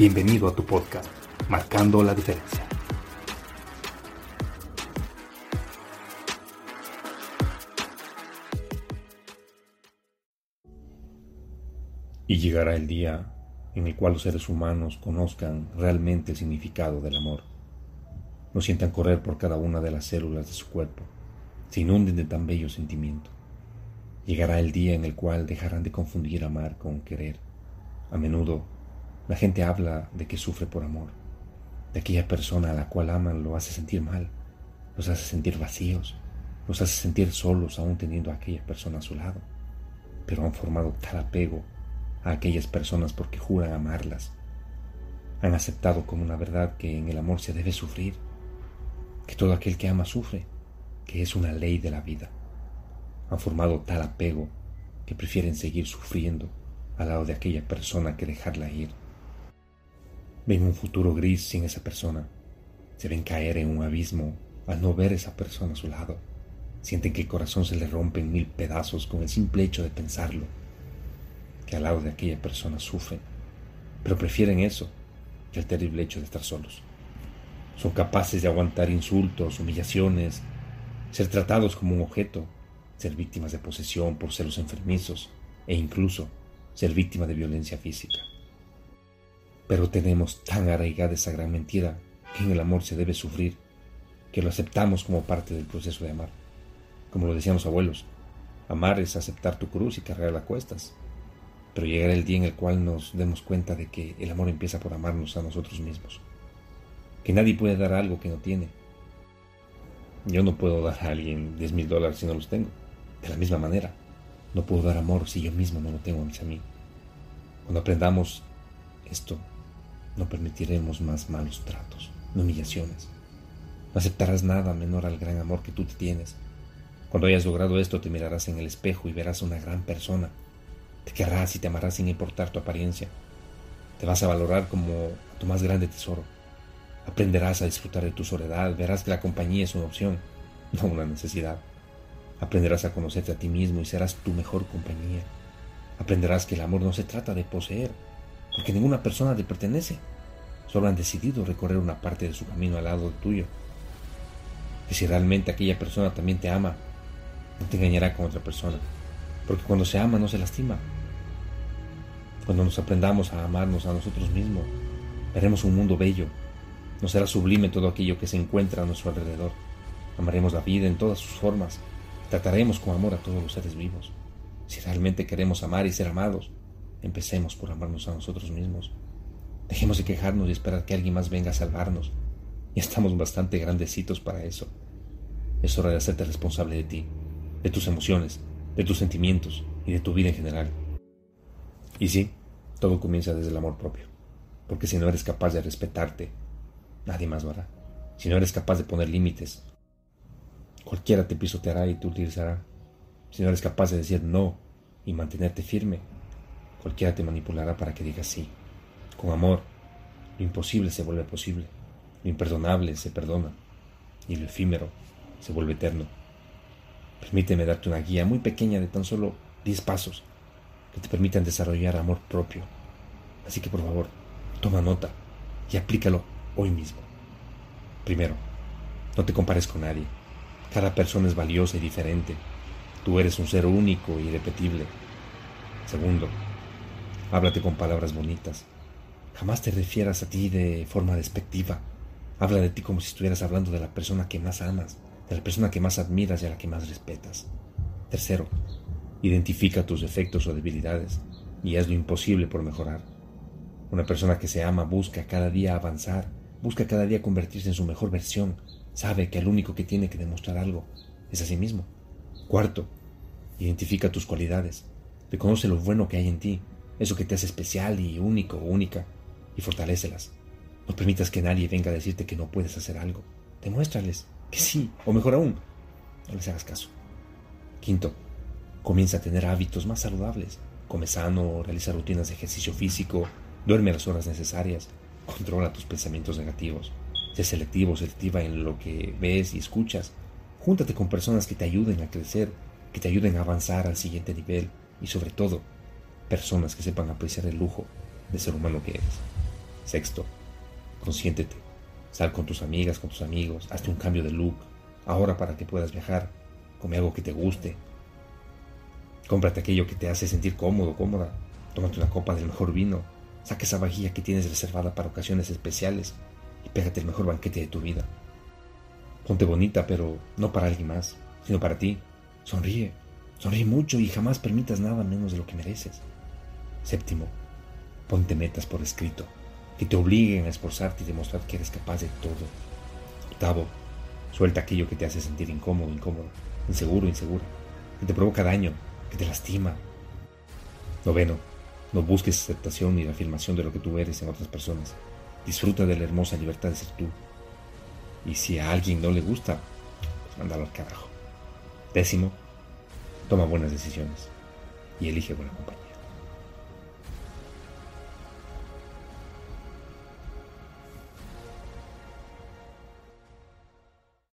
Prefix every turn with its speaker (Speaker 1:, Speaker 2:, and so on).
Speaker 1: Bienvenido a tu podcast, Marcando la Diferencia. Y llegará el día en el cual los seres humanos conozcan realmente el significado del amor. No sientan correr por cada una de las células de su cuerpo, se inunden de tan bello sentimiento Llegará el día en el cual dejarán de confundir amar con querer. A menudo la gente habla de que sufre por amor, de aquella persona a la cual aman lo hace sentir mal, los hace sentir vacíos, los hace sentir solos aún teniendo a aquella persona a su lado, pero han formado tal apego a aquellas personas porque juran amarlas. Han aceptado como una verdad que en el amor se debe sufrir, que todo aquel que ama sufre, que es una ley de la vida han formado tal apego que prefieren seguir sufriendo al lado de aquella persona que dejarla ir. Ven un futuro gris sin esa persona. Se ven caer en un abismo al no ver esa persona a su lado. Sienten que el corazón se les rompe en mil pedazos con el simple hecho de pensarlo. Que al lado de aquella persona sufren, pero prefieren eso que el terrible hecho de estar solos. Son capaces de aguantar insultos, humillaciones, ser tratados como un objeto ser víctimas de posesión por celos enfermizos e incluso ser víctima de violencia física. Pero tenemos tan arraigada esa gran mentira que en el amor se debe sufrir, que lo aceptamos como parte del proceso de amar. Como lo decían los abuelos, amar es aceptar tu cruz y cargar a cuestas. Pero llegará el día en el cual nos demos cuenta de que el amor empieza por amarnos a nosotros mismos. Que nadie puede dar algo que no tiene. Yo no puedo dar a alguien 10 mil dólares si no los tengo. De la misma manera, no puedo dar amor si yo mismo no lo tengo a mí. Cuando aprendamos esto, no permitiremos más malos tratos, no humillaciones. No aceptarás nada menor al gran amor que tú te tienes. Cuando hayas logrado esto, te mirarás en el espejo y verás una gran persona. Te querrás y te amarás sin importar tu apariencia. Te vas a valorar como tu más grande tesoro. Aprenderás a disfrutar de tu soledad, verás que la compañía es una opción, no una necesidad. Aprenderás a conocerte a ti mismo y serás tu mejor compañía. Aprenderás que el amor no se trata de poseer, porque ninguna persona te pertenece. Solo han decidido recorrer una parte de su camino al lado tuyo. Que si realmente aquella persona también te ama, no te engañará con otra persona. Porque cuando se ama no se lastima. Cuando nos aprendamos a amarnos a nosotros mismos, veremos un mundo bello. No será sublime todo aquello que se encuentra a nuestro alrededor. Amaremos la vida en todas sus formas Trataremos con amor a todos los seres vivos. Si realmente queremos amar y ser amados, empecemos por amarnos a nosotros mismos. Dejemos de quejarnos y esperar que alguien más venga a salvarnos. Ya estamos bastante grandecitos para eso. Es hora de hacerte responsable de ti, de tus emociones, de tus sentimientos y de tu vida en general. Y sí, todo comienza desde el amor propio. Porque si no eres capaz de respetarte, nadie más lo hará. Si no eres capaz de poner límites, Cualquiera te pisoteará y te utilizará. Si no eres capaz de decir no y mantenerte firme, cualquiera te manipulará para que digas sí. Con amor, lo imposible se vuelve posible, lo imperdonable se perdona y lo efímero se vuelve eterno. Permíteme darte una guía muy pequeña de tan solo 10 pasos que te permitan desarrollar amor propio. Así que por favor, toma nota y aplícalo hoy mismo. Primero, no te compares con nadie. Cada persona es valiosa y diferente. Tú eres un ser único y irrepetible. Segundo, háblate con palabras bonitas. Jamás te refieras a ti de forma despectiva. Habla de ti como si estuvieras hablando de la persona que más amas, de la persona que más admiras y a la que más respetas. Tercero, identifica tus defectos o debilidades y haz lo imposible por mejorar. Una persona que se ama busca cada día avanzar, busca cada día convertirse en su mejor versión, sabe que el único que tiene que demostrar algo es a sí mismo. Cuarto, identifica tus cualidades, reconoce lo bueno que hay en ti, eso que te hace especial y único o única, y fortalécelas. No permitas que nadie venga a decirte que no puedes hacer algo. Demuéstrales que sí, o mejor aún, no les hagas caso. Quinto, comienza a tener hábitos más saludables. Come sano, realiza rutinas de ejercicio físico, duerme las horas necesarias, controla tus pensamientos negativos. Sé selectivo, selectiva en lo que ves y escuchas. Júntate con personas que te ayuden a crecer, que te ayuden a avanzar al siguiente nivel y sobre todo, personas que sepan apreciar el lujo de ser humano que eres. Sexto, consiéntete. Sal con tus amigas, con tus amigos, hazte un cambio de look, ahora para que puedas viajar, come algo que te guste, cómprate aquello que te hace sentir cómodo, cómoda, tómate una copa del mejor vino, saca esa vajilla que tienes reservada para ocasiones especiales y pégate el mejor banquete de tu vida. Ponte bonita, pero no para alguien más, sino para ti. Sonríe, sonríe mucho y jamás permitas nada menos de lo que mereces. Séptimo, ponte metas por escrito, que te obliguen a esforzarte y demostrar que eres capaz de todo. Octavo, suelta aquello que te hace sentir incómodo, incómodo, inseguro, insegura, que te provoca daño, que te lastima. Noveno, no busques aceptación ni la afirmación de lo que tú eres en otras personas. Disfruta de la hermosa libertad de ser tú. Y si a alguien no le gusta, pues mándalo al carajo. Décimo, toma buenas decisiones y elige buena compañía.